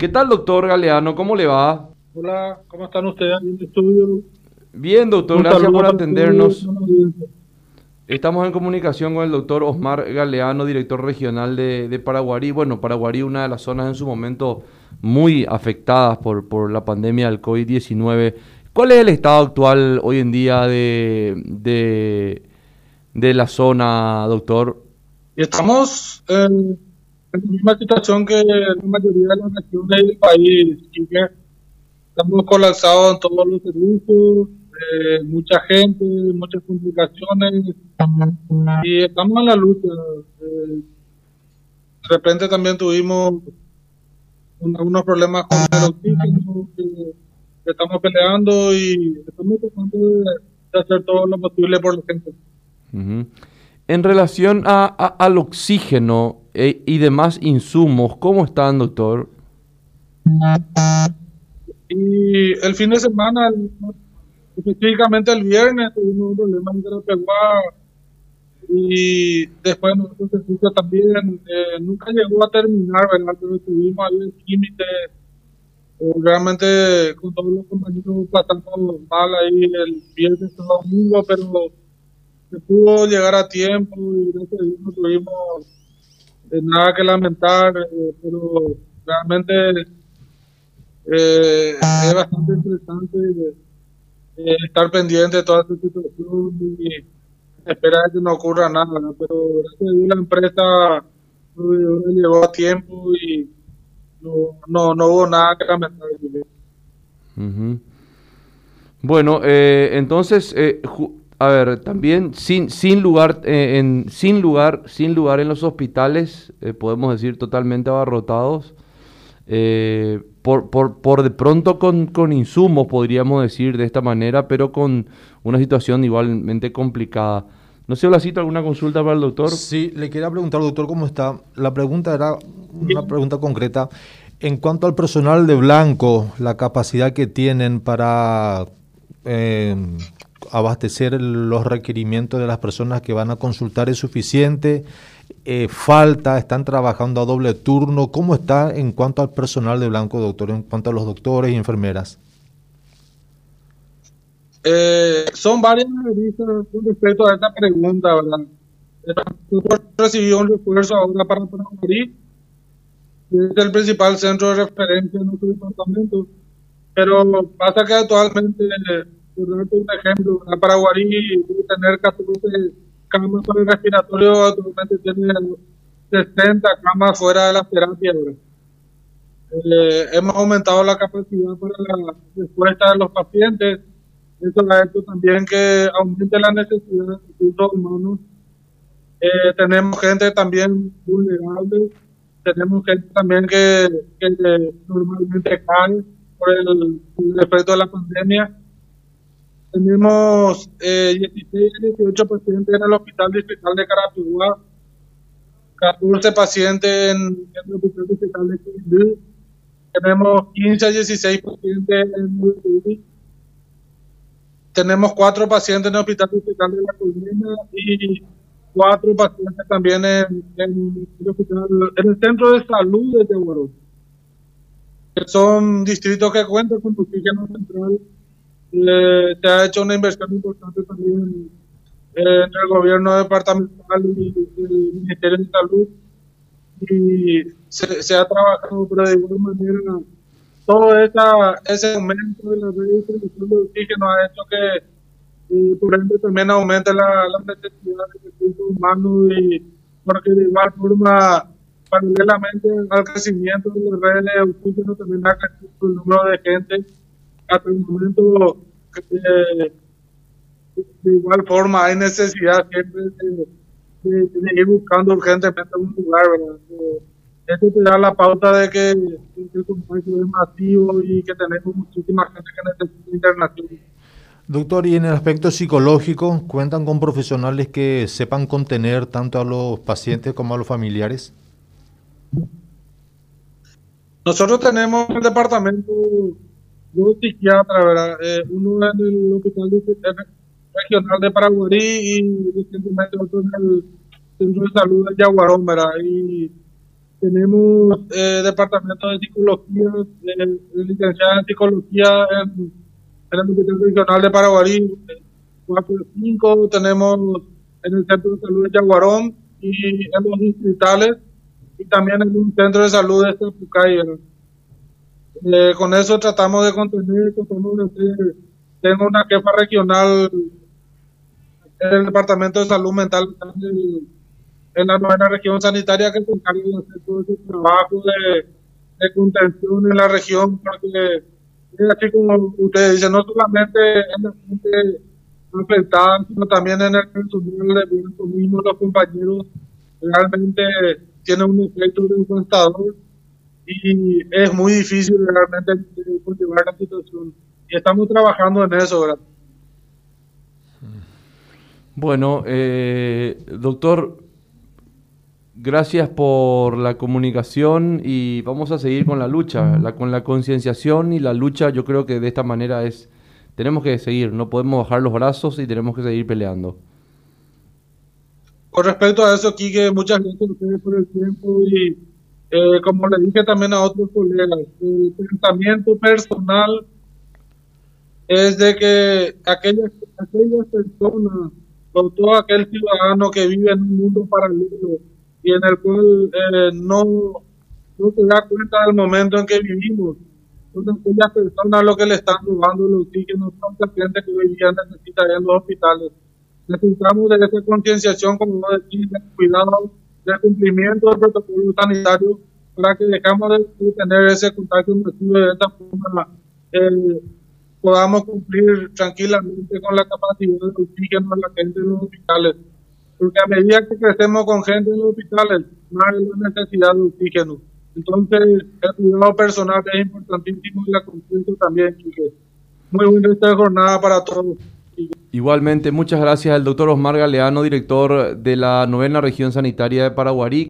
¿Qué tal, doctor Galeano? ¿Cómo le va? Hola, ¿cómo están ustedes en el estudio? Bien, doctor, gracias por atendernos. Estamos en comunicación con el doctor Osmar Galeano, director regional de, de, Paraguarí. Bueno, Paraguarí, una de las zonas en su momento muy afectadas por, por la pandemia del COVID-19. ¿Cuál es el estado actual hoy en día de, de, de la zona, doctor? Estamos en, en, la misma situación que la mayoría de las regiones del país. Estamos colapsados en todos los servicios, eh, mucha gente, muchas complicaciones y estamos en la lucha. Eh, de repente también tuvimos algunos problemas con el oxígeno que, estamos peleando y estamos tratando de, hacer todo lo posible por la gente. En relación a, al oxígeno eh, y demás insumos, ¿cómo están, doctor? Y el fin de semana, específicamente el viernes, tuvimos un problema en Guarapeguá y después nosotros también eh, nunca llegó a terminar, ¿verdad? Pero estuvimos ahí el límite. Eh, realmente con todos los compañeros pasando mal ahí el viernes todo domingo, pero se pudo llegar a tiempo y gracias a Dios no tuvimos eh, nada que lamentar, pero realmente eh, es bastante interesante eh, estar pendiente de toda esta situación y esperar que no ocurra nada, pero gracias a Dios la empresa llegó a tiempo y no, no, no hubo nada que lamentar. Bueno, eh, entonces, eh, a ver, también sin, sin lugar, eh, en, sin lugar, sin lugar en los hospitales, eh, podemos decir totalmente abarrotados. Eh, por, por, por, de pronto con, con, insumos, podríamos decir de esta manera, pero con una situación igualmente complicada. No sé, cita ¿alguna consulta para el doctor? Sí, le quería preguntar, doctor, ¿cómo está? La pregunta era una pregunta concreta. En cuanto al personal de blanco, la capacidad que tienen para eh, abastecer los requerimientos de las personas que van a consultar es suficiente eh, falta, están trabajando a doble turno. ¿Cómo está en cuanto al personal de Blanco, doctor, en cuanto a los doctores y enfermeras? Eh, son varias con respecto a esta pregunta, ¿verdad? Nosotros recibimos un refuerzo ahora para Paraguarí, que es el principal centro de referencia en nuestro departamento, pero pasa que actualmente, por un ejemplo, para Paraguarí debe tener 14 camas para el respiratorio actualmente tiene 60 camas fuera de la terapia. Eh, hemos aumentado la capacidad para la respuesta de los pacientes. Eso ha hecho también que aumente la necesidad de recursos humanos. Eh, tenemos gente también vulnerable. Tenemos gente también que, que normalmente cae por el efecto de la pandemia tenemos eh, 16 18 pacientes en el Hospital Distrital de Carapigua, 14 pacientes en, el Hospital Distrital de Quindú, tenemos 15 a 16 pacientes en el tenemos 4 pacientes en el Hospital Distrital de La Colmena y 4 pacientes también en, en, el, hospital, en el Centro de Salud de Tehuaro, que son distritos que cuentan con oxígeno central eh, se ha hecho una inversión importante también en el gobierno departamental y el Ministerio de Salud. Y se, ha trabajado, pero de igual manera todo esa, ese aumento de la redistribución de oxígeno ha hecho que por ende también aumente la, la necesidad de recursos humanos y porque de igual forma paralelamente al crecimiento de las redes de oxígeno también ha crecido el número de gente hasta el momento eh, de igual forma hay necesidad siempre de, ir buscando urgentemente un lugar, ¿verdad? Eh, esto te da la pauta de que, el contagio es masivo y que tenemos muchísima gente que necesita internación. Doctor, y en el aspecto psicológico, ¿cuentan con profesionales que sepan contener tanto a los pacientes como a los familiares? Nosotros tenemos el departamento dos psiquiatras, ¿verdad? Eh, uno en el Hospital Regional de Paraguarí y recientemente otro en el Centro de Salud de Yaguarón, ¿verdad? Y tenemos eh, departamento de psicología, el, licenciado en psicología en, el Hospital Regional de Paraguarí, 4 5, tenemos en el Centro de Salud de Yaguarón y en los distritales y también en un centro de salud de Zapucay. Eh, con eso tratamos de contener, tengo una jefa regional en el Departamento de Salud Mental en la novena región sanitaria que se encarga de hacer todo ese trabajo de, de contención en la región, porque así como ustedes dicen, no solamente en la gente afectada, sino también en el personal de mismo los compañeros realmente tienen un efecto devastador y es muy difícil realmente continuar la situación. Y estamos trabajando en eso, ¿verdad? Bueno, eh, doctor, gracias por la comunicación y vamos a seguir con la lucha, la, con la concienciación y la lucha. Yo creo que de esta manera es, tenemos que seguir, no podemos bajar los brazos y tenemos que seguir peleando. Con respecto a eso, Kike, muchas gracias por el tiempo y eh, como le dije también a otros colegas, el pensamiento personal es de que aquellas, aquellas personas o todo aquel ciudadano que vive en un mundo paralelo y en el cual eh, no, no se da cuenta del momento en que vivimos. Entonces, aquellas personas lo que le están robando los oxígenos son pacientes que hoy día en los hospitales. Necesitamos de esa concienciación, como no decir, de cuidado, de cumplimiento del protocolo sanitario, para que dejamos de tener ese contacto masivo de esta forma. Eh, podamos cumplir tranquilamente con la capacidad de oxígeno de la gente en los hospitales. Porque a medida que crecemos con gente en los hospitales, más hay la necesidad de oxígeno. Entonces, el cuidado personal es importantísimo y la conciencia también. Muy buen resto de jornada para todos. Igualmente, muchas gracias al doctor Osmar Galeano, director de la novena región sanitaria de Paraguarí.